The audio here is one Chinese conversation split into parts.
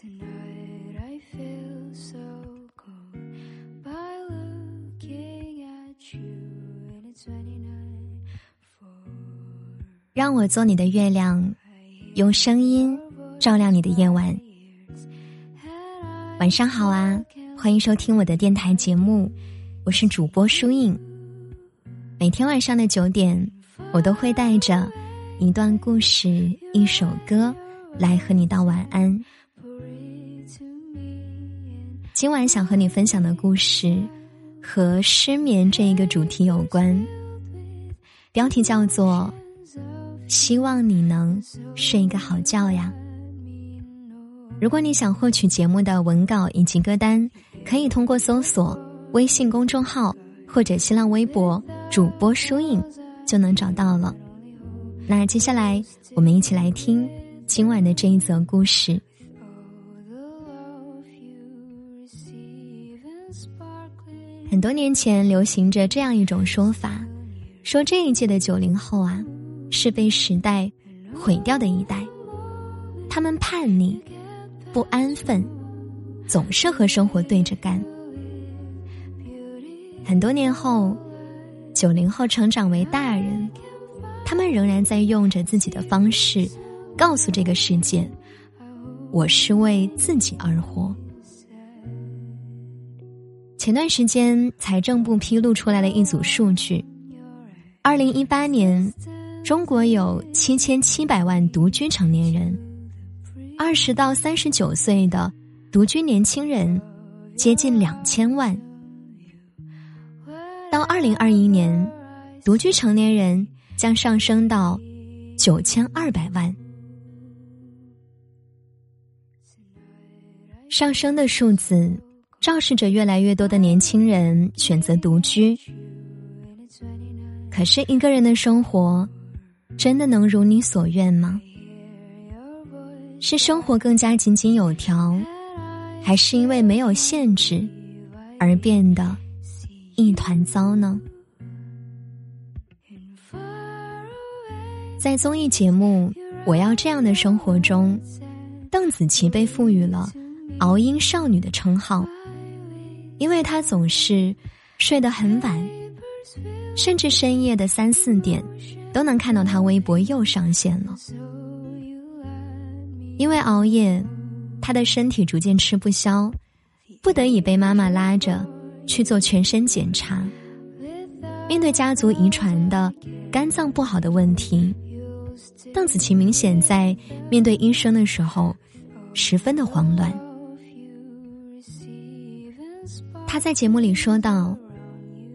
Tonight I feel so cold by looking at you, and it's 29 for 让我做你的月亮，用声音照亮你的夜晚。晚上好啊，欢迎收听我的电台节目，我是主播舒影。每天晚上的九点，我都会带着一段故事、一首歌来和你道晚安。今晚想和你分享的故事和失眠这一个主题有关，标题叫做“希望你能睡一个好觉呀”。如果你想获取节目的文稿以及歌单，可以通过搜索微信公众号或者新浪微博主播疏影就能找到了。那接下来我们一起来听今晚的这一则故事。很多年前流行着这样一种说法，说这一届的九零后啊，是被时代毁掉的一代。他们叛逆、不安分，总是和生活对着干。很多年后，九零后成长为大人，他们仍然在用着自己的方式，告诉这个世界：“我是为自己而活。”前段时间，财政部披露出来了一组数据：，二零一八年，中国有七千七百万独居成年人，二十到三十九岁的独居年轻人接近两千万。到二零二一年，独居成年人将上升到九千二百万。上升的数字。昭示着越来越多的年轻人选择独居。可是，一个人的生活真的能如你所愿吗？是生活更加井井有条，还是因为没有限制而变得一团糟呢？在综艺节目《我要这样的生活》中，邓紫棋被赋予了“熬鹰少女”的称号。因为他总是睡得很晚，甚至深夜的三四点都能看到他微博又上线了。因为熬夜，他的身体逐渐吃不消，不得已被妈妈拉着去做全身检查。面对家族遗传的肝脏不好的问题，邓紫棋明显在面对医生的时候十分的慌乱。他在节目里说道：“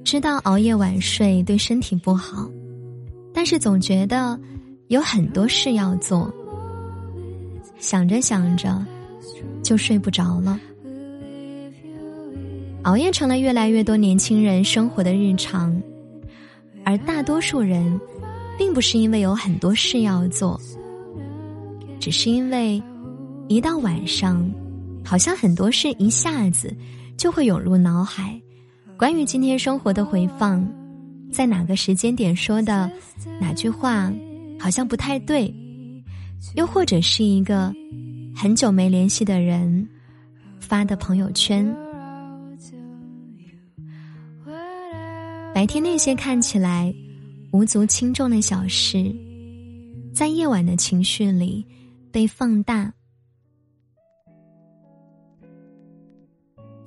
知道熬夜晚睡对身体不好，但是总觉得有很多事要做，想着想着就睡不着了。熬夜成了越来越多年轻人生活的日常，而大多数人并不是因为有很多事要做，只是因为一到晚上，好像很多事一下子。”就会涌入脑海，关于今天生活的回放，在哪个时间点说的哪句话，好像不太对，又或者是一个很久没联系的人发的朋友圈。白天那些看起来无足轻重的小事，在夜晚的情绪里被放大。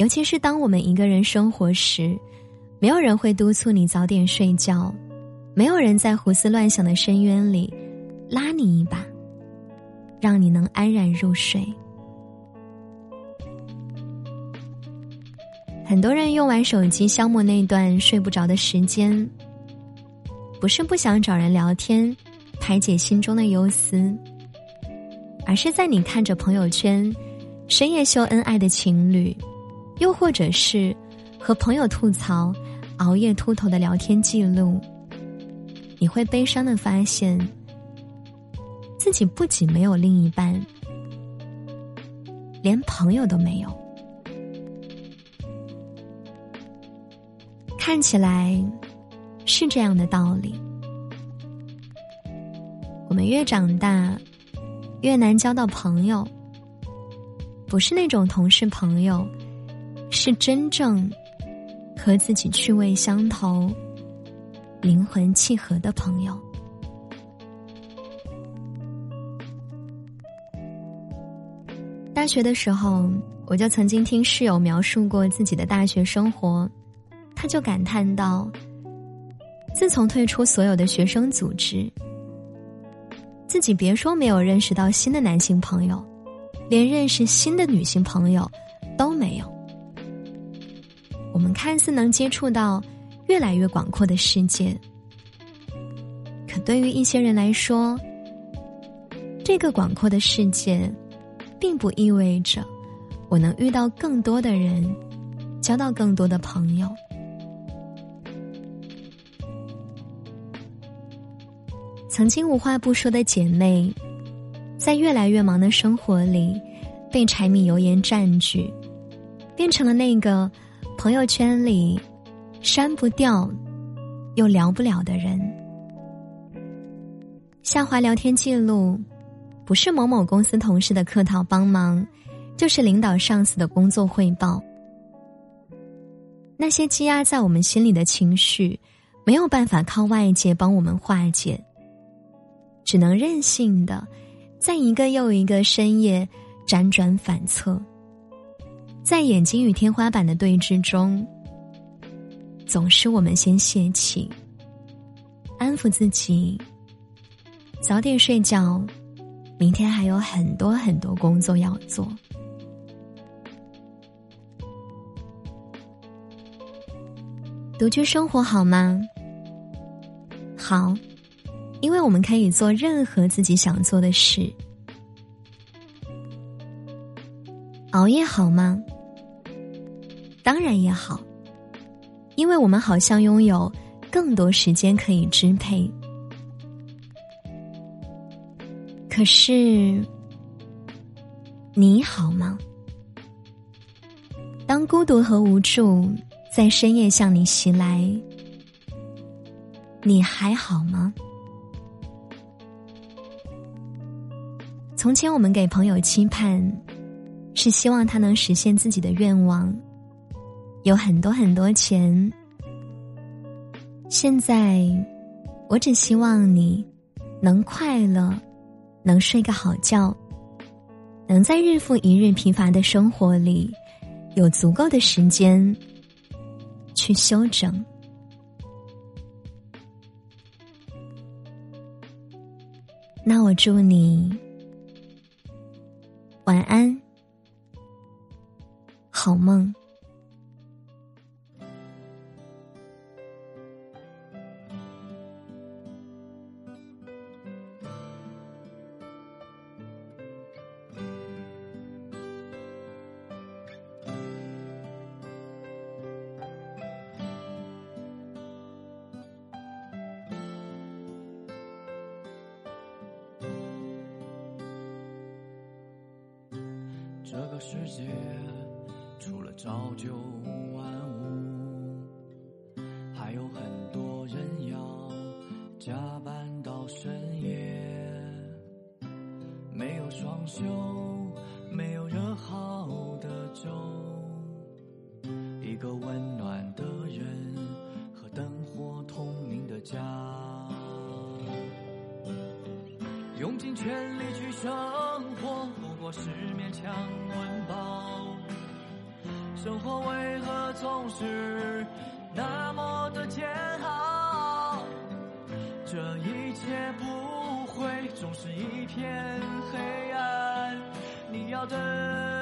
尤其是当我们一个人生活时，没有人会督促你早点睡觉，没有人在胡思乱想的深渊里拉你一把，让你能安然入睡。很多人用完手机消磨那段睡不着的时间，不是不想找人聊天排解心中的忧思，而是在你看着朋友圈深夜秀恩爱的情侣。又或者是和朋友吐槽熬夜秃头的聊天记录，你会悲伤的发现，自己不仅没有另一半，连朋友都没有。看起来是这样的道理。我们越长大，越难交到朋友。不是那种同事朋友，是真正和自己趣味相投、灵魂契合的朋友。大学的时候，我就曾经听室友描述过自己的大学生活，他就感叹道：“自从退出所有的学生组织，自己别说没有认识到新的男性朋友，连认识新的女性朋友都没有。我们看似能接触到越来越广阔的世界，可对于一些人来说，这个广阔的世界。”并不意味着我能遇到更多的人，交到更多的朋友。曾经无话不说的姐妹，在越来越忙的生活里，被柴米油盐占据，变成了那个朋友圈里删不掉又聊不了的人。下滑聊天记录。不是某某公司同事的客套帮忙，就是领导上司的工作汇报。那些积压在我们心里的情绪，没有办法靠外界帮我们化解，只能任性的，在一个又一个深夜辗转反侧，在眼睛与天花板的对峙中，总是我们先泄气，安抚自己，早点睡觉。明天还有很多很多工作要做。独居生活好吗？好，因为我们可以做任何自己想做的事。熬夜好吗？当然也好，因为我们好像拥有更多时间可以支配。可是，你好吗？当孤独和无助在深夜向你袭来，你还好吗？从前我们给朋友期盼，是希望他能实现自己的愿望，有很多很多钱。现在，我只希望你能快乐。能睡个好觉，能在日复一日疲乏的生活里，有足够的时间去休整。那我祝你晚安，好梦。这个世界除了朝九晚五，还有很多人要加班到深夜。没有双休，没有热好的粥，一个温暖的人和灯火通明的家，用尽全力去生活。是勉强温饱，生活为何总是那么的煎熬？这一切不会总是一片黑暗，你要等。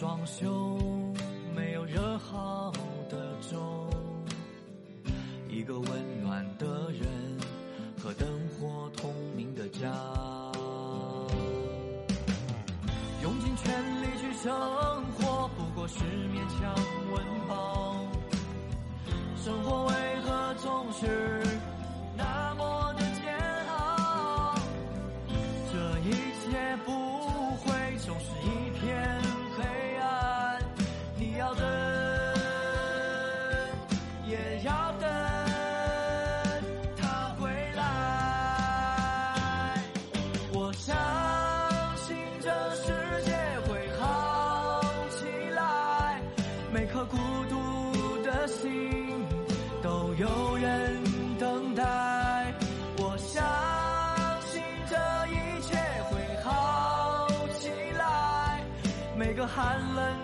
双袖，没有热好的粥，一个温暖的人和灯火通明的家，用尽全力去生活，不过是勉强温饱。生活为何总是有人等待。我相信这一切会好起来，每个寒冷